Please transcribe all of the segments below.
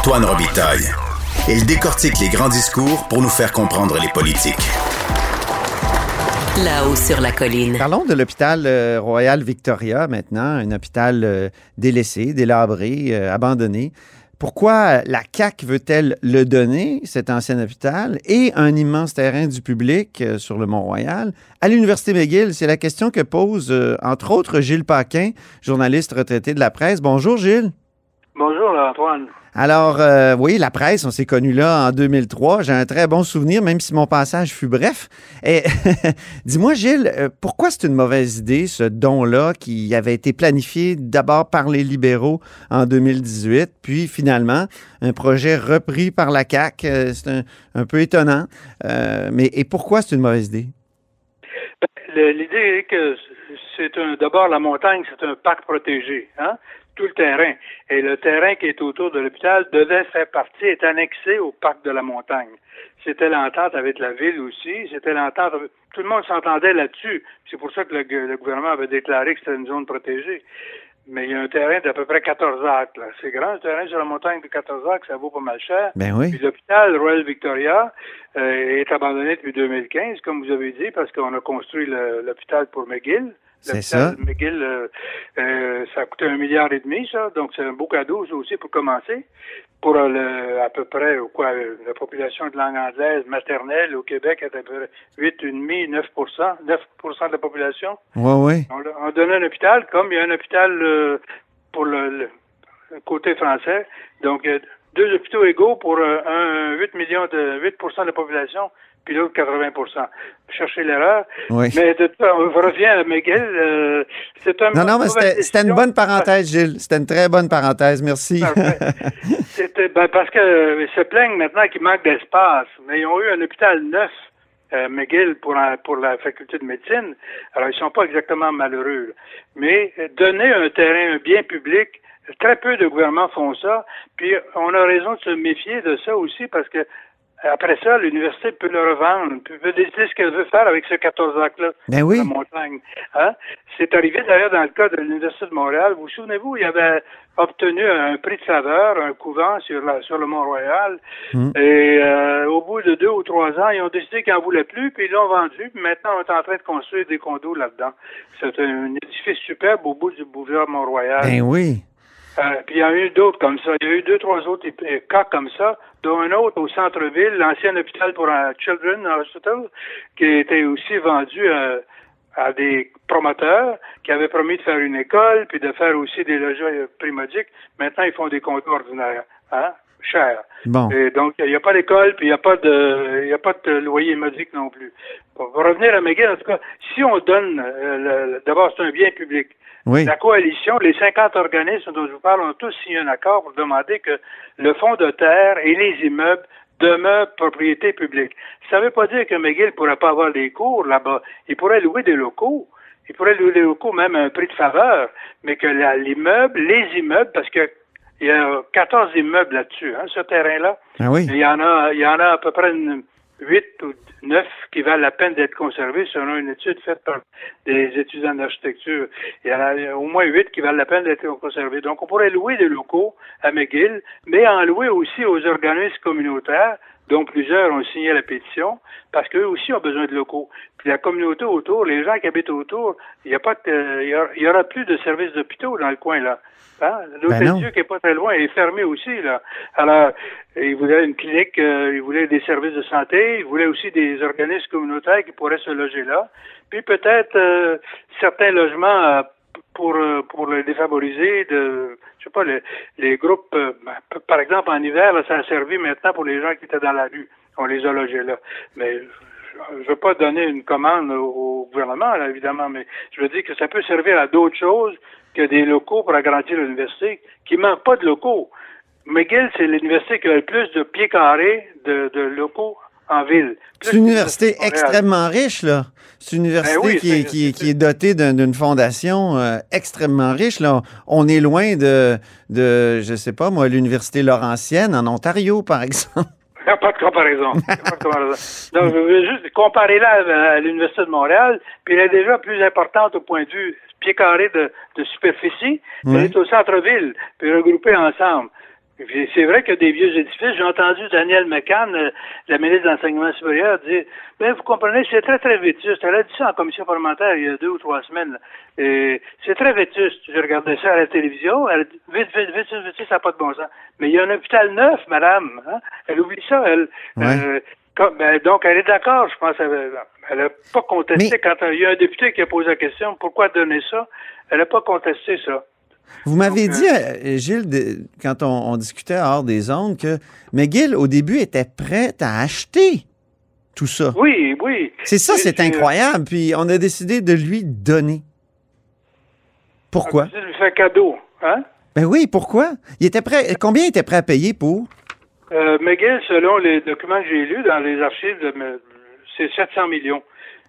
Antoine Robitaille. Il décortique les grands discours pour nous faire comprendre les politiques. Là-haut sur la colline. Parlons de l'hôpital euh, Royal Victoria maintenant, un hôpital euh, délaissé, délabré, euh, abandonné. Pourquoi la CAC veut-elle le donner, cet ancien hôpital, et un immense terrain du public sur le Mont-Royal? À l'Université McGill? C'est la question que pose, entre autres, Gilles Paquin, journaliste retraité de la presse. Bonjour, Gilles. Bonjour, Antoine. Alors, euh, oui, la presse, on s'est connus là en 2003. J'ai un très bon souvenir, même si mon passage fut bref. Et dis-moi, Gilles, euh, pourquoi c'est une mauvaise idée, ce don-là, qui avait été planifié d'abord par les libéraux en 2018, puis finalement, un projet repris par la CAQ? Euh, c'est un, peu étonnant. mais et pourquoi c'est une mauvaise idée? Ben, l'idée est que c'est d'abord la montagne, c'est un parc protégé. Hein? Tout le terrain. Et le terrain qui est autour de l'hôpital devait faire partie, est annexé au parc de la montagne. C'était l'entente avec la ville aussi. C'était l'entente. Tout le monde s'entendait là-dessus. C'est pour ça que le, gouvernement avait déclaré que c'était une zone protégée. Mais il y a un terrain d'à peu près 14 acres. C'est grand, un terrain sur la montagne de 14 acres, ça vaut pas mal cher. Ben oui. Puis l'hôpital Royal Victoria euh, est abandonné depuis 2015, comme vous avez dit, parce qu'on a construit l'hôpital pour McGill. C'est ça. McGill, euh, euh, ça a coûté un milliard et demi, ça. Donc, c'est un beau cadeau, aussi, pour commencer. Pour euh, à peu près, quoi, la population de langue anglaise maternelle au Québec est à peu près 8,5, 9 9% de la population. Oui, oui. On, on donnait un hôpital, comme il y a un hôpital pour le, côté français. Donc, deux hôpitaux égaux pour un 8 millions de 8% de la population puis l'autre 80 Chercher l'erreur. Oui. Mais de, on revient à Miguel. Euh, c'est un Non, non, mais c'était une bonne parenthèse, Gilles. C'était une très bonne parenthèse. Merci. c'était ben, parce que euh, se plaignent maintenant qu'il manque d'espace. Mais ils ont eu un hôpital neuf. Euh, McGill pour, pour la faculté de médecine. Alors, ils sont pas exactement malheureux. Mais euh, donner un terrain, un bien public, très peu de gouvernements font ça. Puis, on a raison de se méfier de ça aussi parce que après ça, l'université peut le revendre, peut décider ce qu'elle veut faire avec ce 14 acres-là ben oui. la montagne. Hein? C'est arrivé d'ailleurs dans le cas de l'Université de Montréal. Vous vous souvenez-vous, il avait obtenu un prix de faveur, un couvent sur, la, sur le Mont-Royal. Hmm. Et euh, au bout de deux ou trois ans, ils ont décidé qu'ils n'en voulaient plus, puis ils l'ont vendu. Puis maintenant, on est en train de construire des condos là-dedans. C'est un édifice superbe au bout du boulevard Mont-Royal. Ben oui. Euh, puis il y a eu d'autres comme ça. Il y a eu deux, trois autres cas comme ça, dont un autre au centre-ville, l'ancien hôpital pour un Children Hospital, qui était aussi vendu euh, à, des promoteurs qui avaient promis de faire une école, puis de faire aussi des logements primodiques. Maintenant, ils font des comptes ordinaires, hein, cher. Bon. Et donc, il n'y a pas d'école, puis il n'y a pas de, y a pas de loyer modique non plus. Pour revenir à McGill, en tout cas, si on donne, euh, d'abord, c'est un bien public. La coalition, les 50 organismes dont je vous parle, ont tous signé un accord pour demander que le fonds de terre et les immeubles demeurent propriété publique. Ça ne veut pas dire que McGill ne pourrait pas avoir des cours là-bas. Il pourrait louer des locaux. Il pourrait louer des locaux même à un prix de faveur, mais que l'immeuble, les immeubles, parce que il y a 14 immeubles là-dessus, hein, ce terrain-là. Ah oui. Il y en a, il y en a à peu près une, 8 ou 9 qui valent la peine d'être conservés selon une étude faite par des étudiants d'architecture. Il y en a au moins 8 qui valent la peine d'être conservés. Donc, on pourrait louer des locaux à McGill, mais en louer aussi aux organismes communautaires dont plusieurs ont signé la pétition, parce qu'eux aussi ont besoin de locaux. Puis la communauté autour, les gens qui habitent autour, il n'y a pas il y, aura plus de services d'hôpitaux dans le coin là. Hein? L'hôtel ben Dieu qui est pas très loin est fermé aussi là. Alors, ils voulaient une clinique, euh, ils voulaient des services de santé, ils voulaient aussi des organismes communautaires qui pourraient se loger là. Puis peut-être euh, certains logements euh, pour pour les défavoriser de je sais pas les, les groupes ben, par exemple en hiver ça a servi maintenant pour les gens qui étaient dans la rue on les a logés là mais je ne veux pas donner une commande au gouvernement, évidemment, mais je veux dire que ça peut servir à d'autres choses que des locaux pour agrandir l'université, qui manque pas de locaux. McGill, c'est l'université qui a le plus de pieds carrés de, locaux en ville. C'est une université extrêmement riche, là. C'est une université ben qui, est, qui, est, dotée d'une fondation euh, extrêmement riche. Là. On est loin de, de je sais pas moi, l'université Laurentienne en Ontario, par exemple. Il n'y a pas de comparaison. Donc, je veux juste comparer là à l'Université de Montréal, puis elle est déjà plus importante au point de vue pied carré de, superficie, elle est au centre-ville, puis regroupée ensemble. C'est vrai qu'il y a des vieux édifices. J'ai entendu Daniel McCann, euh, la ministre de l'Enseignement supérieur, dire Ben, vous comprenez, c'est très, très vétuste. Elle a dit ça en commission parlementaire il y a deux ou trois semaines. C'est très vétuste. Je regardais ça à la télévision. Elle dit Vite, vite, vite, vite, ça n'a pas de bon sens. Mais il y a un hôpital neuf, madame. Hein? Elle oublie ça, elle. Euh, ben, donc, elle est d'accord, je pense. Elle n'a pas contesté quand il y a un député qui a posé la question pourquoi donner ça? Elle n'a pas contesté ça. Vous m'avez dit, euh, euh, Gilles, quand on, discutait hors des ondes, que McGill, au début, était prête à acheter tout ça. Oui, oui. C'est ça, c'est incroyable. Puis on a décidé de lui donner. Pourquoi? Ça lui fait cadeau, hein? Ben oui, pourquoi? Il était prêt. Combien il était prêt à payer pour? Euh, McGill, selon les documents que j'ai lus dans les archives, c'est 700 millions.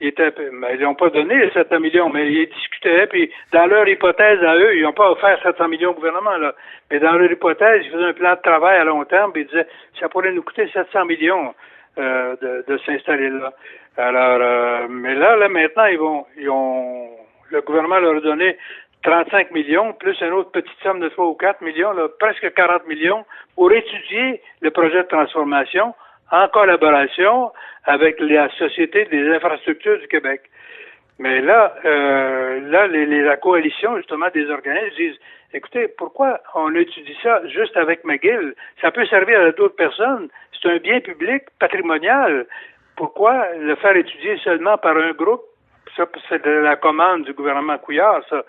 Ils ils n'ont pas donné les 700 millions, mais ils discutaient, puis dans leur hypothèse à eux, ils n'ont pas offert 700 millions au gouvernement, là. Mais dans leur hypothèse, ils faisaient un plan de travail à long terme, puis ils disaient, ça pourrait nous coûter 700 millions euh, de, de s'installer là. Alors, euh, mais là, là, maintenant, ils vont, ils ont, le gouvernement leur a donné 35 millions, plus une autre petite somme de 3 ou 4 millions, là, presque 40 millions, pour étudier le projet de transformation en collaboration avec la Société des infrastructures du Québec. Mais là, euh, là, les, la coalition, justement, des organismes disent écoutez, pourquoi on étudie ça juste avec McGill? Ça peut servir à d'autres personnes. C'est un bien public patrimonial. Pourquoi le faire étudier seulement par un groupe? Ça, c'est de la commande du gouvernement Couillard, ça.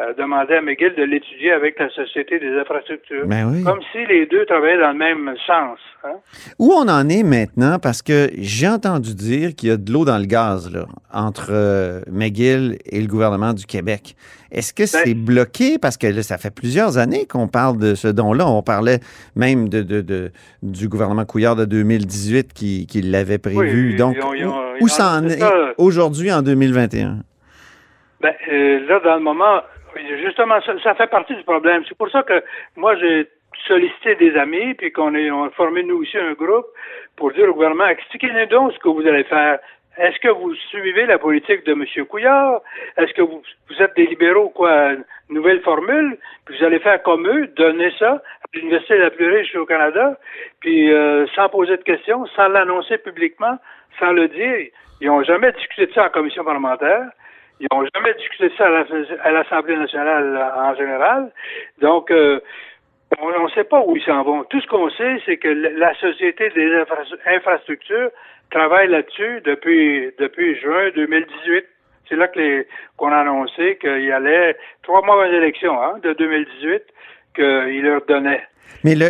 Euh, demander à McGill de l'étudier avec la Société des infrastructures. Ben Comme si les deux travaillaient dans le même sens. Hein. Où on en est maintenant, parce que j'ai entendu dire qu'il y a de l'eau dans le gaz là, entre euh, McGill et le gouvernement du Québec. Est-ce que c'est ben bloqué? Parce que là, ça fait plusieurs années qu'on parle de ce don-là. On parlait même de, de, du gouvernement Couillard de 2018 qui, qui l'avait prévu. Donc, où, ça en est aujourd'hui en 2021? Ben, euh, là, dans le moment, Justement, ça, fait partie du problème. C'est pour ça que moi, j'ai sollicité des amis, puis qu'on a formé nous aussi un groupe pour dire au gouvernement, expliquez-nous donc ce que vous allez faire. Est-ce que vous suivez la politique de M. Couillard? Est-ce que vous, vous êtes des libéraux, quoi, nouvelle formule? Puis vous allez faire comme eux, donner ça à l'université la plus riche au Canada, puis euh, sans poser de questions, sans l'annoncer publiquement, sans le dire. Ils n'ont jamais discuté de ça en commission parlementaire. Ils n'ont jamais discuté ça à l'Assemblée nationale en général. Donc, euh, on ne sait pas où ils s'en vont. Tout ce qu'on sait, c'est que la Société des infrastructures travaille là-dessus depuis, depuis juin 2018. C'est là que qu'on a annoncé qu'il y allait trois mois avant l'élection hein, de 2018 qu'il leur donnait. Mais le,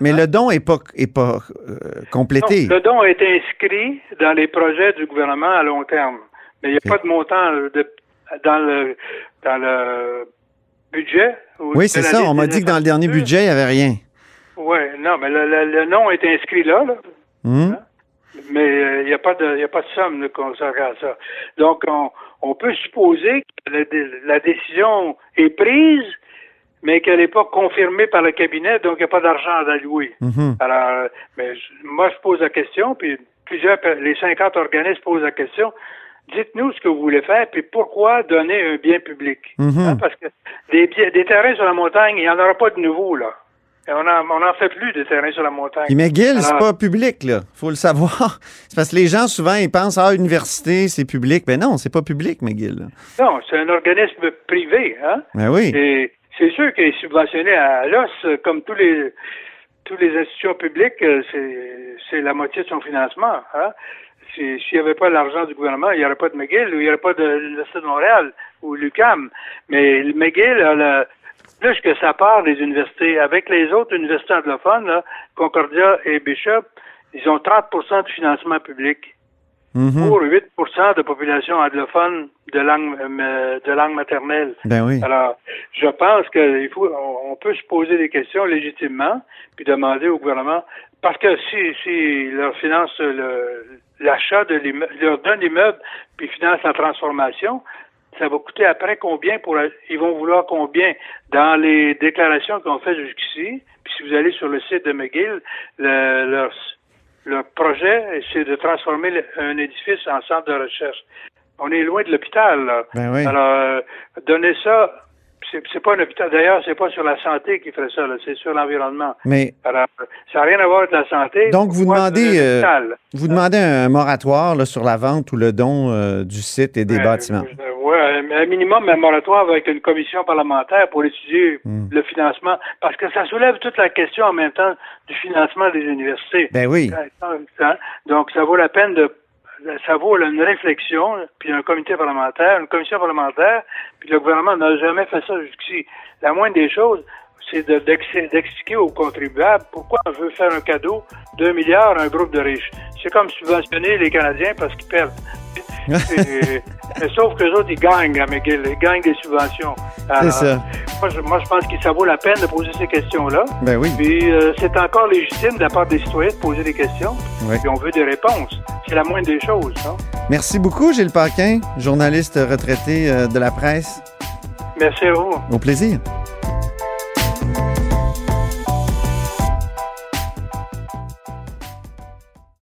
mais le hein? don n'est pas, est pas euh, complété. le don est inscrit dans les projets du gouvernement à long terme. Mais il n'y a pas de montant de, dans le dans le budget. Oui, c'est ça. On m'a dit que dans le dernier budget, il n'y avait rien. Oui, non, mais le, nom est inscrit là. Hum. Hein? Mais euh, il n'y a pas de a pas de somme consacrée à ça. Donc on, on peut supposer que la, décision est prise, mais qu'elle n'est pas confirmée par le cabinet, donc il n'y a pas d'argent à allouer. Mhm. Alors, mais moi je pose la question, puis plusieurs les 50 organismes posent la question dites-nous ce que vous voulez faire, puis pourquoi donner un bien public? Mhm. Hein, parce que des, des terrains sur la montagne, il n'y en aura pas de nouveaux, là. on n'en fait plus de terrains sur la montagne. Mais McGill, c'est pas public, là. faut le savoir. C'est parce que les gens, souvent, ils pensent, ah, université, c'est public. Mais non, c'est pas public, McGill. Non, c'est un organisme privé. Hein? Ben oui. Et c'est sûr qu'il est subventionné à l'os, comme tous les tous les institutions publiques, euh, c'est la moitié de son financement. Hein? S'il n'y avait pas l'argent du gouvernement, il n'y aurait pas de McGill ou il n'y aurait pas de l'Université de Montréal ou l'UCAM. Mais le McGill a plus que sa part des universités. Avec les autres universités anglophones, Concordia et Bishop, ils ont 30% de financement public. Mm-hmm. Pour 8% de population anglophone de langue euh, de langue maternelle. Ben oui. Alors, je pense qu'il faut on peut se poser des questions légitimement, puis demander au gouvernement parce que si si leur finance le, l'achat de l'immeuble, leur donne l'immeuble, puis finance la transformation, ça va coûter après combien pour ils vont vouloir combien? Dans les déclarations qu'on fait jusqu'ici puis si vous allez sur le site de McGill leur, leur projet c'est de transformer un édifice en centre de recherche. On est loin de l'hôpital ben alors euh, donner ça c'est pas un hôpital. D'ailleurs, c'est pas sur la santé qui ferait ça, c'est sur l'environnement. Mais Alors, ça n'a rien à voir avec la santé. Donc, vous demandez, euh, vous demandez un moratoire là, sur la vente ou le don euh, du site et des bâtiments? euh, mais un minimum, un moratoire avec une commission parlementaire pour étudier Hmm. le financement, parce que ça soulève toute la question en même temps du financement des universités. Ben oui. Donc, ça vaut la peine de ça vaut une réflexion, puis un comité parlementaire, une commission parlementaire, puis le gouvernement n'a jamais fait ça jusqu'ici. La moindre des choses, c'est de- d'ex- d'expliquer aux contribuables pourquoi on veut faire un cadeau d'un milliard à un groupe de riches. C'est comme subventionner les Canadiens parce qu'ils perdent. Sauf que les autres, ils gagnent à McGill, ils gagnent des subventions. C'est ça. Moi, je, moi, je pense que ça vaut la peine de poser ces questions-là. Ben oui. Puis euh, c'est encore légitime de la part des citoyens de poser des questions. Oui. Puis on veut des réponses. C'est la moindre des choses. hein. Merci beaucoup, Gilles Paquin, journaliste retraité euh, de la presse. Merci à vous. Au plaisir.